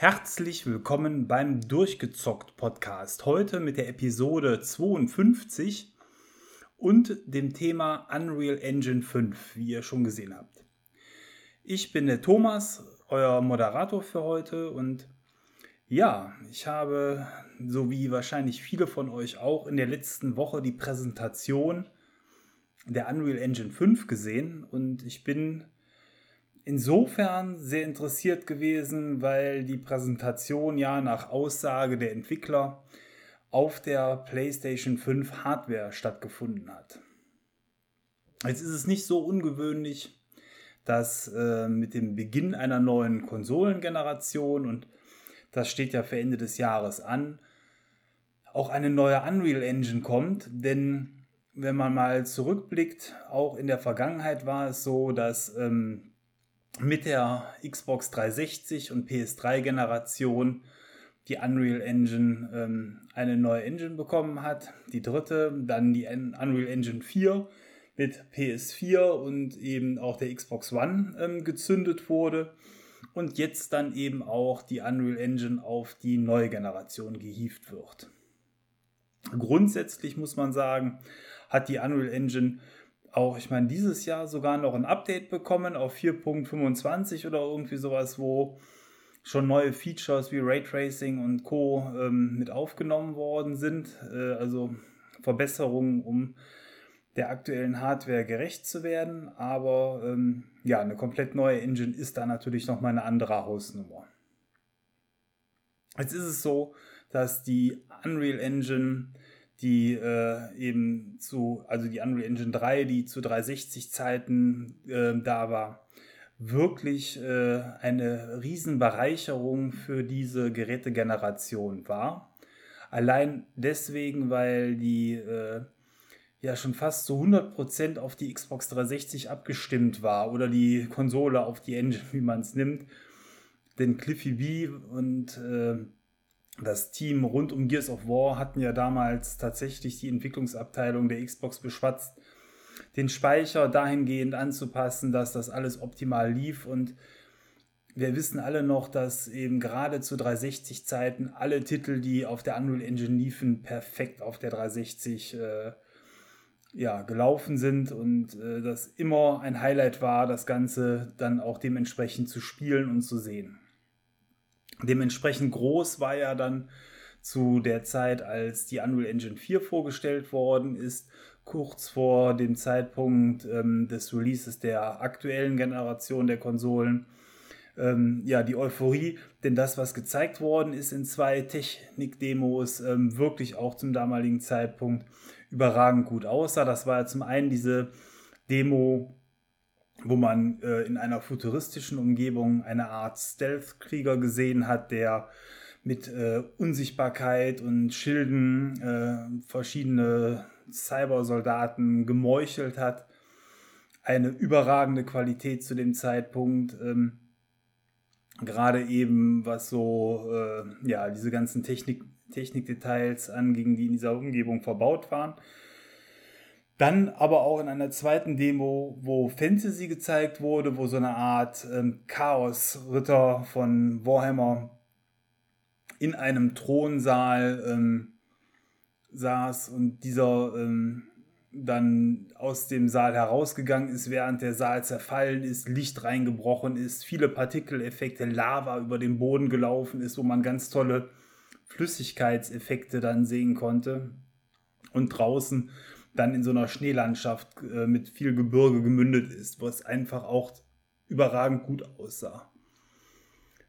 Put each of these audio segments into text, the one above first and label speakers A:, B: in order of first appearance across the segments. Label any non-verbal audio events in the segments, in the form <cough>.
A: Herzlich willkommen beim Durchgezockt Podcast. Heute mit der Episode 52 und dem Thema Unreal Engine 5, wie ihr schon gesehen habt. Ich bin der Thomas, euer Moderator für heute und ja, ich habe, so wie wahrscheinlich viele von euch auch, in der letzten Woche die Präsentation der Unreal Engine 5 gesehen und ich bin insofern sehr interessiert gewesen, weil die Präsentation ja nach Aussage der Entwickler auf der PlayStation 5 Hardware stattgefunden hat. Jetzt ist es nicht so ungewöhnlich, dass äh, mit dem Beginn einer neuen Konsolengeneration, und das steht ja für Ende des Jahres an, auch eine neue Unreal Engine kommt, denn wenn man mal zurückblickt, auch in der Vergangenheit war es so, dass ähm, mit der Xbox 360 und PS3-Generation die Unreal Engine ähm, eine neue Engine bekommen hat. Die dritte, dann die Unreal Engine 4 mit PS4 und eben auch der Xbox One ähm, gezündet wurde. Und jetzt dann eben auch die Unreal Engine auf die neue Generation gehievt wird. Grundsätzlich muss man sagen, hat die Unreal Engine auch, ich meine, dieses Jahr sogar noch ein Update bekommen auf 4.25 oder irgendwie sowas, wo schon neue Features wie Raytracing und Co. Ähm, mit aufgenommen worden sind. Äh, also Verbesserungen, um der aktuellen Hardware gerecht zu werden. Aber ähm, ja, eine komplett neue Engine ist da natürlich nochmal eine andere Hausnummer. Jetzt ist es so, dass die Unreal Engine die äh, eben zu, also die Unreal Engine 3, die zu 360 Zeiten äh, da war, wirklich äh, eine Riesenbereicherung für diese Gerätegeneration war. Allein deswegen, weil die äh, ja schon fast zu 100% auf die Xbox 360 abgestimmt war oder die Konsole auf die Engine, <laughs> wie man es nimmt. Denn Cliffy B und äh, das Team rund um Gears of War hatten ja damals tatsächlich die Entwicklungsabteilung der Xbox beschwatzt, den Speicher dahingehend anzupassen, dass das alles optimal lief und wir wissen alle noch, dass eben gerade zu 360 Zeiten alle Titel, die auf der Unreal Engine liefen, perfekt auf der 360 äh, ja, gelaufen sind und äh, das immer ein Highlight war, das Ganze dann auch dementsprechend zu spielen und zu sehen. Dementsprechend groß war ja dann zu der Zeit, als die Unreal Engine 4 vorgestellt worden ist, kurz vor dem Zeitpunkt ähm, des Releases der aktuellen Generation der Konsolen. Ähm, ja, die Euphorie, denn das, was gezeigt worden ist in zwei Technik-Demos, ähm, wirklich auch zum damaligen Zeitpunkt überragend gut aussah. Das war ja zum einen diese Demo wo man äh, in einer futuristischen Umgebung eine Art Stealth-Krieger gesehen hat, der mit äh, Unsichtbarkeit und Schilden äh, verschiedene Cybersoldaten gemeuchelt hat. Eine überragende Qualität zu dem Zeitpunkt. Ähm, gerade eben, was so äh, ja, diese ganzen Technik, Technikdetails anging, die in dieser Umgebung verbaut waren. Dann aber auch in einer zweiten Demo, wo Fantasy gezeigt wurde, wo so eine Art ähm, Chaos-Ritter von Warhammer in einem Thronsaal ähm, saß und dieser ähm, dann aus dem Saal herausgegangen ist, während der Saal zerfallen ist, Licht reingebrochen ist, viele Partikeleffekte, Lava über den Boden gelaufen ist, wo man ganz tolle Flüssigkeitseffekte dann sehen konnte. Und draußen dann in so einer Schneelandschaft äh, mit viel Gebirge gemündet ist, wo es einfach auch überragend gut aussah.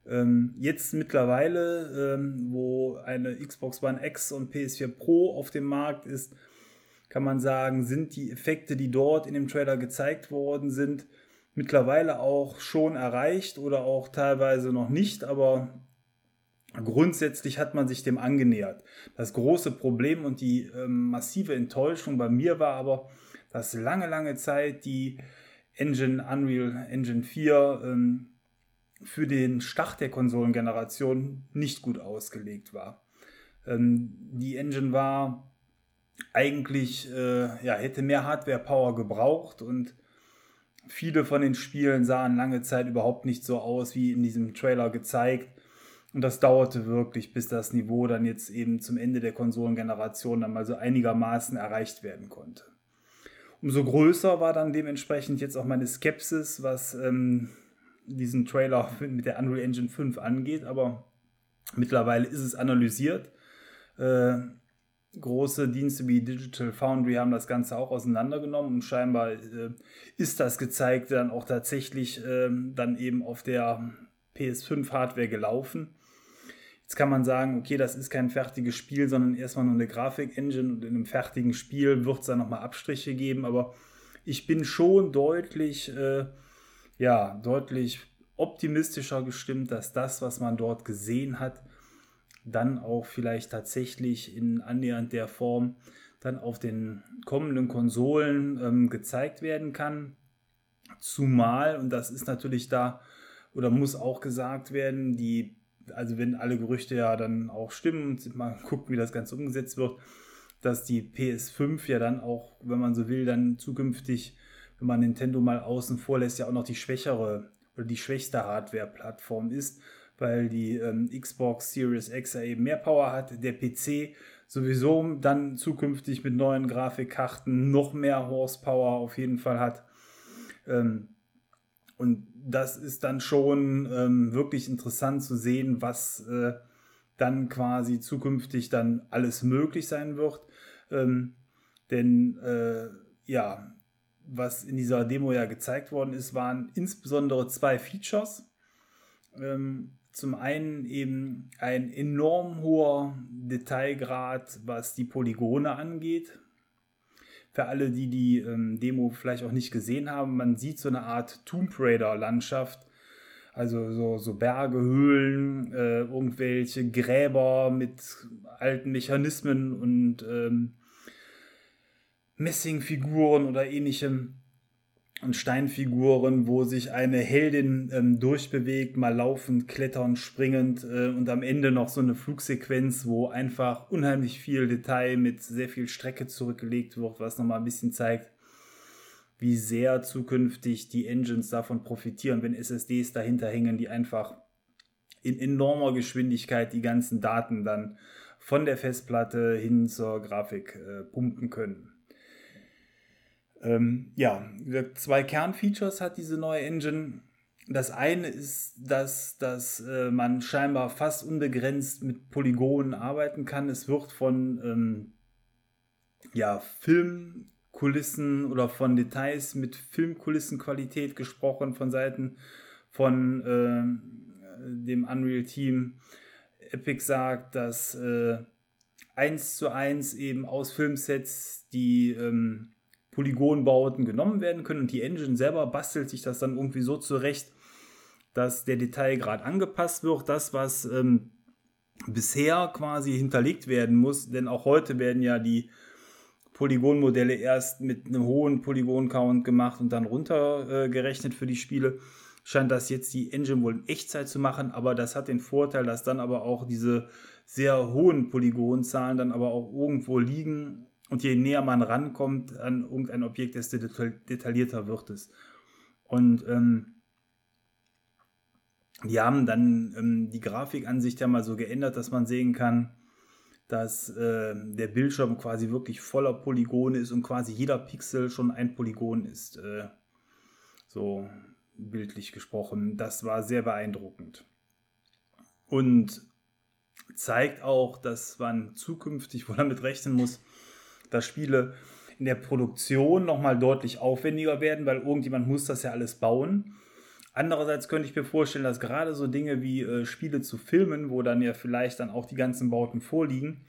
A: Ähm, jetzt mittlerweile, ähm, wo eine Xbox One X und PS4 Pro auf dem Markt ist, kann man sagen, sind die Effekte, die dort in dem Trailer gezeigt worden sind, mittlerweile auch schon erreicht oder auch teilweise noch nicht, aber Grundsätzlich hat man sich dem angenähert. Das große Problem und die ähm, massive Enttäuschung bei mir war aber, dass lange, lange Zeit die Engine Unreal Engine 4 ähm, für den Start der Konsolengeneration nicht gut ausgelegt war. Ähm, die Engine war eigentlich, äh, ja, hätte mehr Hardware-Power gebraucht und viele von den Spielen sahen lange Zeit überhaupt nicht so aus wie in diesem Trailer gezeigt Und das dauerte wirklich, bis das Niveau dann jetzt eben zum Ende der Konsolengeneration dann mal so einigermaßen erreicht werden konnte. Umso größer war dann dementsprechend jetzt auch meine Skepsis, was ähm, diesen Trailer <laughs> mit der Unreal Engine 5 angeht, aber mittlerweile ist es analysiert. Äh, große Dienste wie Digital Foundry haben das Ganze auch auseinandergenommen und scheinbar äh, ist das gezeigt dann auch tatsächlich äh, dann eben auf der PS5-Hardware gelaufen. Jetzt kann man sagen, okay, das ist kein fertiges Spiel, sondern erstmal nur eine Grafik-Engine und in einem fertigen Spiel wird es dann nochmal Abstriche geben, aber ich bin schon deutlich, äh, ja, deutlich optimistischer gestimmt, dass das, was man dort gesehen hat, dann auch vielleicht tatsächlich in annähernd der Form dann auf den kommenden Konsolen ähm, gezeigt werden kann. Zumal, und das ist natürlich da oder muss auch gesagt werden, die also wenn alle Gerüchte ja dann auch stimmen mal gucken, wie das Ganze umgesetzt wird, dass die PS5 ja dann auch, wenn man so will, dann zukünftig, wenn man Nintendo mal außen vor lässt, ja auch noch die schwächere oder die schwächste Hardware-Plattform ist, weil die ähm, Xbox Series X ja eben mehr Power hat, der PC sowieso dann zukünftig mit neuen Grafikkarten noch mehr Horsepower auf jeden Fall hat. Ähm, und das ist dann schon ähm, wirklich interessant zu sehen, was äh, dann quasi zukünftig dann alles möglich sein wird. Ähm, denn äh, ja, was in dieser Demo ja gezeigt worden ist, waren insbesondere zwei Features. Ähm, zum einen eben ein enorm hoher Detailgrad, was die Polygone angeht für alle, die die ähm, Demo vielleicht auch nicht gesehen haben, man sieht so eine Art Tomb Raider-Landschaft. Also so, so Berge, Höhlen, äh, irgendwelche Gräber mit alten Mechanismen und ähm, Messingfiguren oder ähnlichem und Steinfiguren, wo sich eine Heldin ähm, durchbewegt, mal laufend, kletternd, springend äh, und am Ende noch so eine Flugsequenz, wo einfach unheimlich viel Detail mit sehr viel Strecke zurückgelegt wird, was nochmal ein bisschen zeigt, wie sehr zukünftig die Engines davon profitieren, wenn SSDs dahinter hängen, die einfach in enormer Geschwindigkeit die ganzen Daten dann von der Festplatte hin zur Grafik äh, pumpen können. Ähm, ja, zwei Kernfeatures hat diese neue Engine. Das eine ist, dass, dass äh, man scheinbar fast unbegrenzt mit Polygonen arbeiten kann. Es wird von ähm, ja, Filmkulissen oder von Details mit Filmkulissenqualität gesprochen von Seiten von äh, dem Unreal Team. Epic sagt, dass äh, eins zu eins eben aus Filmsets die ähm, Polygonbauten genommen werden können und die Engine selber bastelt sich das dann irgendwie so zurecht, dass der Detailgrad angepasst wird. Das, was ähm, bisher quasi hinterlegt werden muss, denn auch heute werden ja die Polygonmodelle erst mit einem hohen Polygon-Count gemacht und dann runtergerechnet äh, für die Spiele. Scheint das jetzt die Engine wohl in Echtzeit zu machen, aber das hat den Vorteil, dass dann aber auch diese sehr hohen Polygonzahlen dann aber auch irgendwo liegen und je näher man rankommt an irgendein Objekt, desto detaillierter wird es. Und ähm, die haben dann ähm, die Grafikansicht ja mal so geändert, dass man sehen kann, dass äh, der Bildschirm quasi wirklich voller Polygone ist und quasi jeder Pixel schon ein Polygon ist. Äh, so bildlich gesprochen. Das war sehr beeindruckend. Und zeigt auch, dass man zukünftig wohl damit rechnen muss, dass Spiele in der Produktion nochmal deutlich aufwendiger werden, weil irgendjemand muss das ja alles bauen. Andererseits könnte ich mir vorstellen, dass gerade so Dinge wie äh, Spiele zu filmen, wo dann ja vielleicht dann auch die ganzen Bauten vorliegen,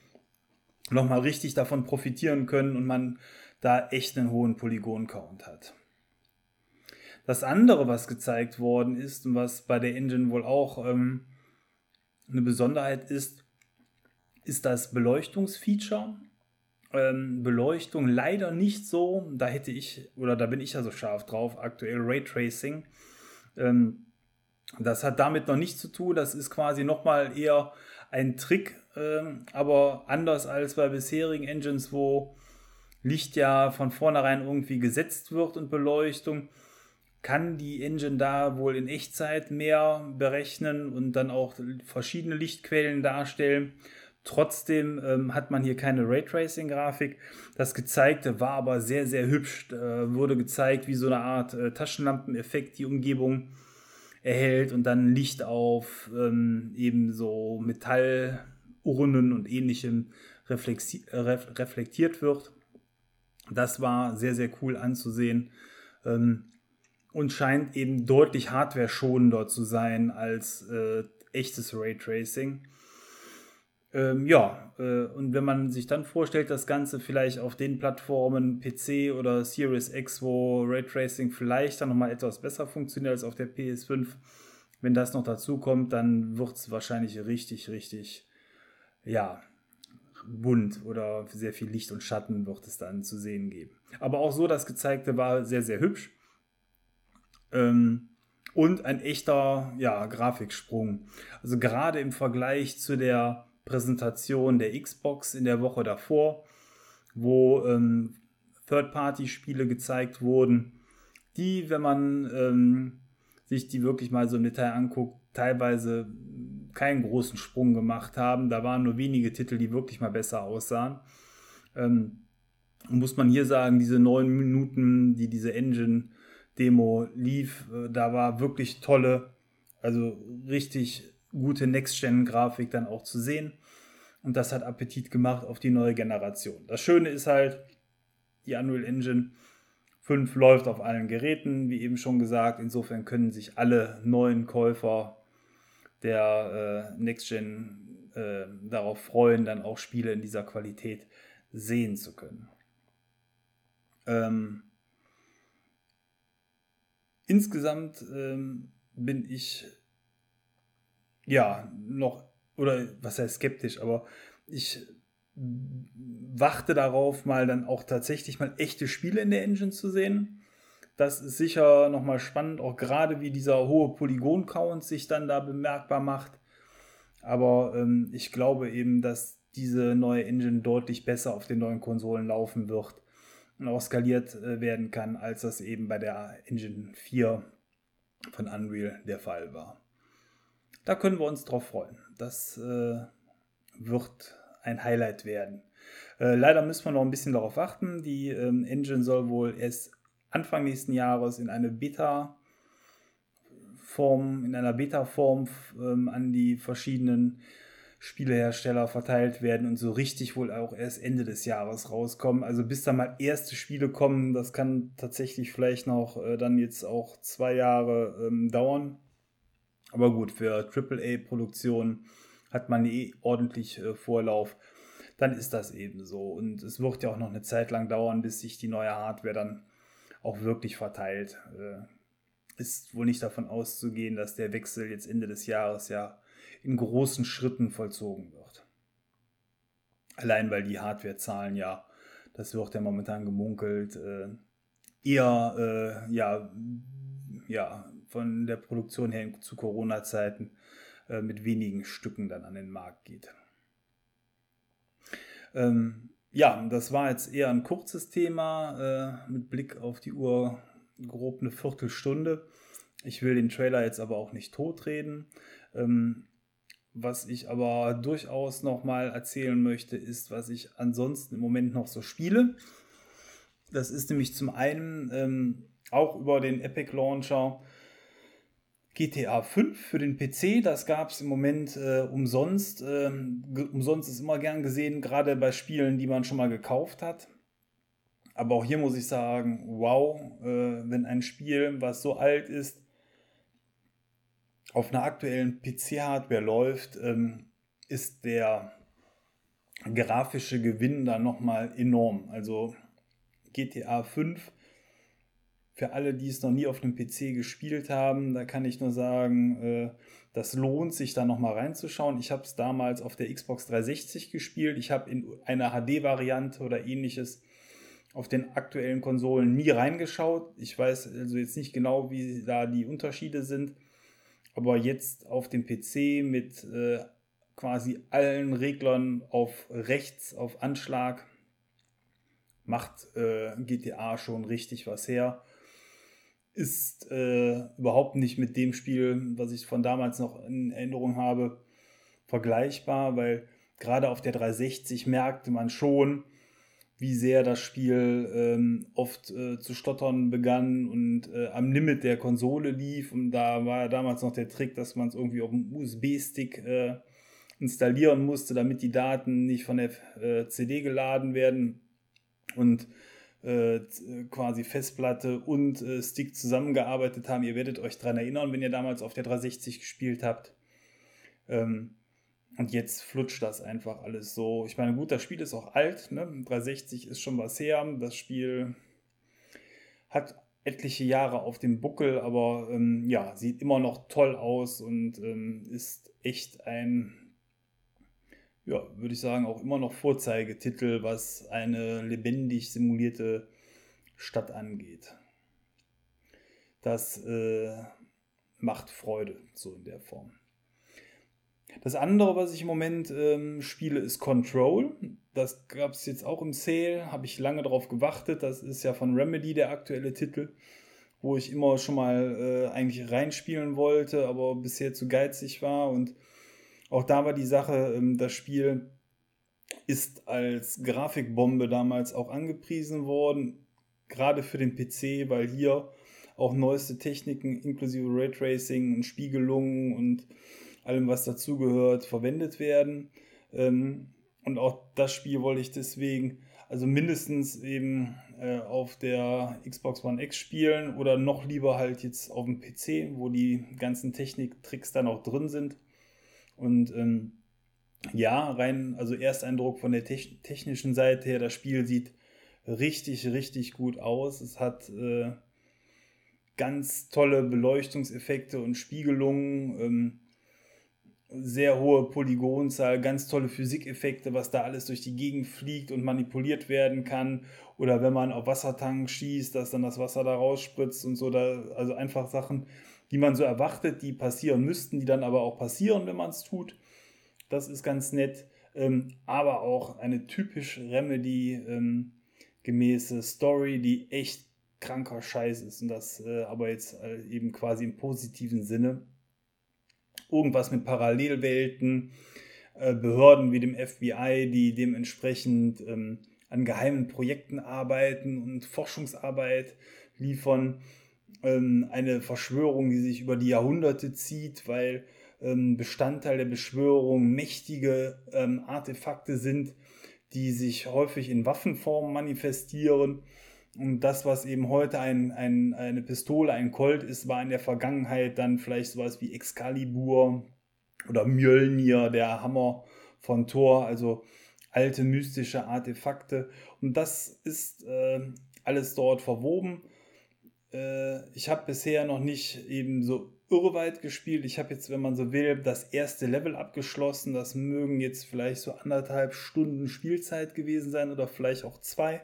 A: nochmal richtig davon profitieren können und man da echt einen hohen Polygon-Count hat. Das andere, was gezeigt worden ist und was bei der Engine wohl auch ähm, eine Besonderheit ist, ist das Beleuchtungsfeature ähm, Beleuchtung leider nicht so. Da hätte ich, oder da bin ich ja so scharf drauf, aktuell Raytracing. Ähm, das hat damit noch nichts zu tun. Das ist quasi nochmal eher ein Trick, ähm, aber anders als bei bisherigen Engines, wo Licht ja von vornherein irgendwie gesetzt wird und Beleuchtung, kann die Engine da wohl in Echtzeit mehr berechnen und dann auch verschiedene Lichtquellen darstellen. Trotzdem ähm, hat man hier keine Raytracing-Grafik. Das Gezeigte war aber sehr, sehr hübsch. Äh, wurde gezeigt, wie so eine Art äh, Taschenlampeneffekt die Umgebung erhält und dann Licht auf ähm, eben so Metallurnen und ähnlichem reflektiert wird. Das war sehr, sehr cool anzusehen ähm, und scheint eben deutlich hardware-schonender zu sein als äh, echtes Raytracing. Ähm, ja, äh, und wenn man sich dann vorstellt, das Ganze vielleicht auf den Plattformen PC oder Series X, wo Raytracing vielleicht dann nochmal etwas besser funktioniert als auf der PS5, wenn das noch dazu kommt, dann wird es wahrscheinlich richtig, richtig, ja, bunt oder sehr viel Licht und Schatten wird es dann zu sehen geben. Aber auch so, das gezeigte war sehr, sehr hübsch. Ähm, und ein echter ja, Grafiksprung. Also gerade im Vergleich zu der Präsentation der Xbox in der Woche davor, wo ähm, Third-Party-Spiele gezeigt wurden, die, wenn man ähm, sich die wirklich mal so im Detail anguckt, teilweise keinen großen Sprung gemacht haben. Da waren nur wenige Titel, die wirklich mal besser aussahen. Ähm, muss man hier sagen, diese neun Minuten, die diese Engine-Demo lief, äh, da war wirklich tolle, also richtig gute Next-Gen-Grafik dann auch zu sehen. Und das hat Appetit gemacht auf die neue Generation. Das Schöne ist halt, die Unreal Engine 5 läuft auf allen Geräten, wie eben schon gesagt. Insofern können sich alle neuen Käufer der äh, Next Gen äh, darauf freuen, dann auch Spiele in dieser Qualität sehen zu können. Ähm, insgesamt ähm, bin ich ja, noch, oder was heißt skeptisch, aber ich warte darauf, mal dann auch tatsächlich mal echte Spiele in der Engine zu sehen. Das ist sicher nochmal spannend, auch gerade wie dieser hohe Polygon-Count sich dann da bemerkbar macht. Aber ähm, ich glaube eben, dass diese neue Engine deutlich besser auf den neuen Konsolen laufen wird und auch skaliert äh, werden kann, als das eben bei der Engine 4 von Unreal der Fall war. Da können wir uns drauf freuen. Das äh, wird ein Highlight werden. Äh, leider müssen wir noch ein bisschen darauf warten. Die ähm, Engine soll wohl erst Anfang nächsten Jahres in eine Beta Form, in einer Beta-Form ähm, an die verschiedenen Spielehersteller verteilt werden und so richtig wohl auch erst Ende des Jahres rauskommen. Also bis da mal erste Spiele kommen, das kann tatsächlich vielleicht noch äh, dann jetzt auch zwei Jahre ähm, dauern. Aber gut, für AAA-Produktionen hat man eh ordentlich äh, Vorlauf. Dann ist das eben so. Und es wird ja auch noch eine Zeit lang dauern, bis sich die neue Hardware dann auch wirklich verteilt. Äh, ist wohl nicht davon auszugehen, dass der Wechsel jetzt Ende des Jahres ja in großen Schritten vollzogen wird. Allein weil die Hardwarezahlen ja, das wird ja momentan gemunkelt, äh, eher äh, ja, ja, von der Produktion her zu Corona-Zeiten äh, mit wenigen Stücken dann an den Markt geht. Ähm, ja, das war jetzt eher ein kurzes Thema äh, mit Blick auf die Uhr, grob eine Viertelstunde. Ich will den Trailer jetzt aber auch nicht totreden. Ähm, was ich aber durchaus nochmal erzählen möchte, ist, was ich ansonsten im Moment noch so spiele. Das ist nämlich zum einen ähm, auch über den Epic Launcher GTA 5 für den PC, das gab es im Moment äh, umsonst. Ähm, umsonst ist immer gern gesehen, gerade bei Spielen, die man schon mal gekauft hat. Aber auch hier muss ich sagen, wow, äh, wenn ein Spiel, was so alt ist, auf einer aktuellen PC-Hardware läuft, ähm, ist der grafische Gewinn da nochmal enorm. Also GTA 5 für alle, die es noch nie auf einem PC gespielt haben, da kann ich nur sagen, äh, das lohnt sich da nochmal reinzuschauen. Ich habe es damals auf der Xbox 360 gespielt. Ich habe in einer HD-Variante oder ähnliches auf den aktuellen Konsolen nie reingeschaut. Ich weiß also jetzt nicht genau, wie da die Unterschiede sind. Aber jetzt auf dem PC mit äh, quasi allen Reglern auf rechts, auf Anschlag, macht äh, GTA schon richtig was her. Ist äh, überhaupt nicht mit dem Spiel, was ich von damals noch in Erinnerung habe, vergleichbar, weil gerade auf der 360 merkte man schon, wie sehr das Spiel ähm, oft äh, zu stottern begann und äh, am Limit der Konsole lief. Und da war ja damals noch der Trick, dass man es irgendwie auf dem USB-Stick äh, installieren musste, damit die Daten nicht von der äh, CD geladen werden und äh, quasi Festplatte und äh, Stick zusammengearbeitet haben. Ihr werdet euch daran erinnern, wenn ihr damals auf der 360 gespielt habt. Ähm, und jetzt flutscht das einfach alles so. Ich meine, gut, das Spiel ist auch alt. Ne? 360 ist schon was her. Das Spiel hat etliche Jahre auf dem Buckel, aber ähm, ja, sieht immer noch toll aus und ähm, ist echt ein, ja, würde ich sagen, auch immer noch Vorzeigetitel, was eine lebendig simulierte Stadt angeht. Das äh, macht Freude, so in der Form. Das andere, was ich im Moment ähm, spiele, ist Control. Das gab es jetzt auch im Sale, habe ich lange darauf gewartet. Das ist ja von Remedy der aktuelle Titel, wo ich immer schon mal äh, eigentlich reinspielen wollte, aber bisher zu geizig war. Und auch da war die Sache, ähm, das Spiel ist als Grafikbombe damals auch angepriesen worden, gerade für den PC, weil hier auch neueste Techniken inklusive Raytracing und Spiegelungen und allem, was dazugehört, verwendet werden. Ähm, und auch das Spiel wollte ich deswegen, also mindestens eben äh, auf der Xbox One X spielen oder noch lieber halt jetzt auf dem PC, wo die ganzen Techniktricks dann auch drin sind. Und ähm, ja, rein, also Ersteindruck von der technischen Seite her, das Spiel sieht richtig, richtig gut aus. Es hat äh, ganz tolle Beleuchtungseffekte und Spiegelungen. Ähm, sehr hohe Polygonzahl, ganz tolle Physikeffekte, was da alles durch die Gegend fliegt und manipuliert werden kann. Oder wenn man auf Wassertank schießt, dass dann das Wasser da rausspritzt und so. Da, also einfach Sachen, die man so erwartet, die passieren müssten, die dann aber auch passieren, wenn man es tut. Das ist ganz nett. Ähm, aber auch eine typisch Remedy ähm, gemäße Story, die echt kranker Scheiß ist. Und das äh, aber jetzt äh, eben quasi im positiven Sinne irgendwas mit Parallelwelten, äh, Behörden wie dem FBI, die dementsprechend ähm, an geheimen Projekten arbeiten und Forschungsarbeit liefern. Ähm, eine Verschwörung, die sich über die Jahrhunderte zieht, weil ähm, Bestandteil der Beschwörung mächtige ähm, Artefakte sind, die sich häufig in Waffenform manifestieren und das, was eben heute ein, ein, eine Pistole, ein Colt ist, war in der Vergangenheit dann vielleicht sowas wie Excalibur oder Mjölnir, der Hammer von Thor, also alte mystische Artefakte. Und das ist äh, alles dort verwoben. Äh, ich habe bisher noch nicht eben so irreweit gespielt. Ich habe jetzt, wenn man so will, das erste Level abgeschlossen. Das mögen jetzt vielleicht so anderthalb Stunden Spielzeit gewesen sein oder vielleicht auch zwei.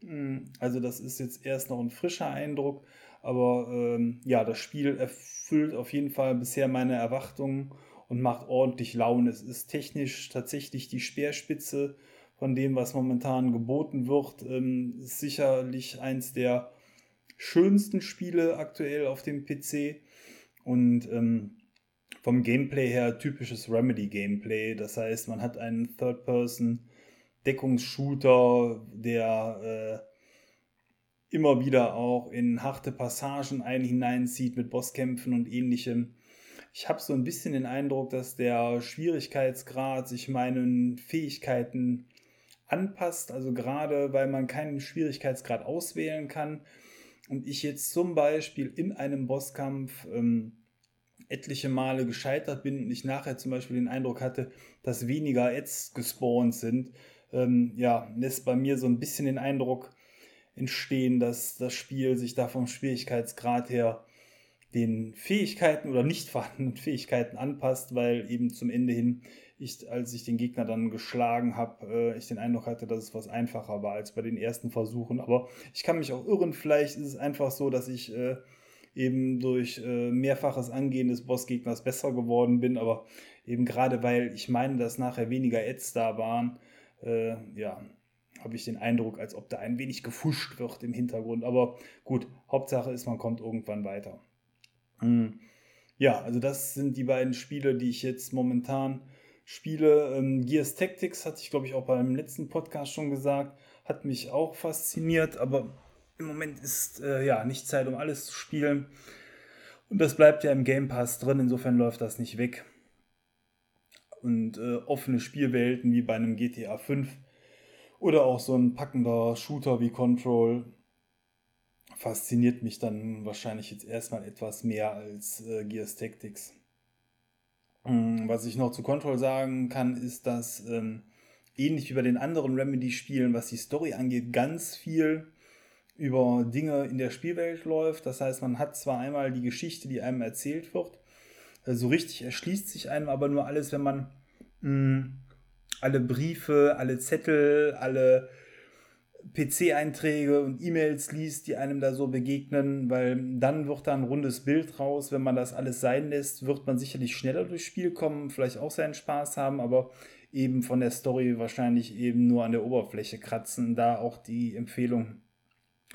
A: Hm, also das ist jetzt erst noch ein frischer Eindruck, aber ähm, ja, das Spiel erfüllt auf jeden Fall bisher meine Erwartungen und macht ordentlich Laune. Es ist technisch tatsächlich die Speerspitze von dem, was momentan geboten wird. Ähm, ist sicherlich eins der schönsten Spiele aktuell auf dem PC und ähm, vom Gameplay her typisches Remedy-Gameplay. Das heißt, man hat einen Third-Person- Deckungsshooter, der äh, immer wieder auch in harte Passagen einen hineinzieht mit Bosskämpfen und ähnlichem. Ich habe so ein bisschen den Eindruck, dass der Schwierigkeitsgrad sich meinen Fähigkeiten anpasst. Also gerade weil man keinen Schwierigkeitsgrad auswählen kann und ich jetzt zum Beispiel in einem Bosskampf ähm, etliche Male gescheitert bin und ich nachher zum Beispiel den Eindruck hatte, dass weniger Ads gespawnt sind, ähm, ja, lässt bei mir so ein bisschen den Eindruck entstehen, dass das Spiel sich da vom Schwierigkeitsgrad her den Fähigkeiten oder nicht vorhandenen <laughs> Fähigkeiten anpasst, weil eben zum Ende hin ich, als ich den Gegner dann geschlagen habe, äh, ich den Eindruck hatte, dass es was einfacher war als bei den ersten Versuchen. Aber ich kann mich auch irren. Vielleicht ist es einfach so, dass ich äh, eben durch äh, mehrfaches Angehen des Bossgegners besser geworden bin. Aber eben gerade weil ich meine, dass nachher weniger Ads da waren, äh, ja, habe ich den Eindruck, als ob da ein wenig gefuscht wird im Hintergrund. Aber gut, Hauptsache ist, man kommt irgendwann weiter. Hm. Ja, also das sind die beiden Spiele, die ich jetzt momentan spiele. Ähm, Gears Tactics hatte ich, glaube ich, auch beim letzten Podcast schon gesagt, hat mich auch fasziniert, aber im Moment ist äh, ja nicht Zeit, um alles zu spielen. Und das bleibt ja im Game Pass drin, insofern läuft das nicht weg. Und äh, offene Spielwelten wie bei einem GTA 5 oder auch so ein packender Shooter wie Control fasziniert mich dann wahrscheinlich jetzt erstmal etwas mehr als äh, Gears Tactics. Ähm, was ich noch zu Control sagen kann, ist, dass ähm, ähnlich wie bei den anderen Remedy-Spielen, was die Story angeht, ganz viel über Dinge in der Spielwelt läuft. Das heißt, man hat zwar einmal die Geschichte, die einem erzählt wird, äh, so richtig erschließt sich einem aber nur alles, wenn man mh, hm, alle Briefe, alle Zettel, alle PC-Einträge und E-Mails liest, die einem da so begegnen, weil dann wird da ein rundes Bild raus. Wenn man das alles sein lässt, wird man sicherlich schneller durchs Spiel kommen, vielleicht auch seinen Spaß haben, aber eben von der Story wahrscheinlich eben nur an der Oberfläche kratzen. Da auch die Empfehlung,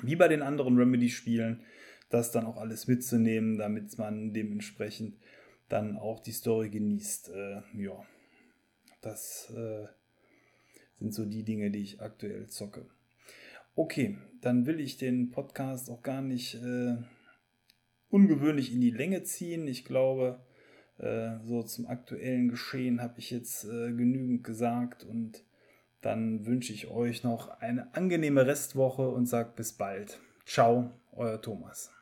A: wie bei den anderen Remedy-Spielen, das dann auch alles mitzunehmen, damit man dementsprechend dann auch die Story genießt. Äh, ja, das äh, sind so die Dinge, die ich aktuell zocke. Okay, dann will ich den Podcast auch gar nicht äh, ungewöhnlich in die Länge ziehen. Ich glaube, äh, so zum aktuellen Geschehen habe ich jetzt äh, genügend gesagt und dann wünsche ich euch noch eine angenehme Restwoche und sage bis bald. Ciao, euer Thomas.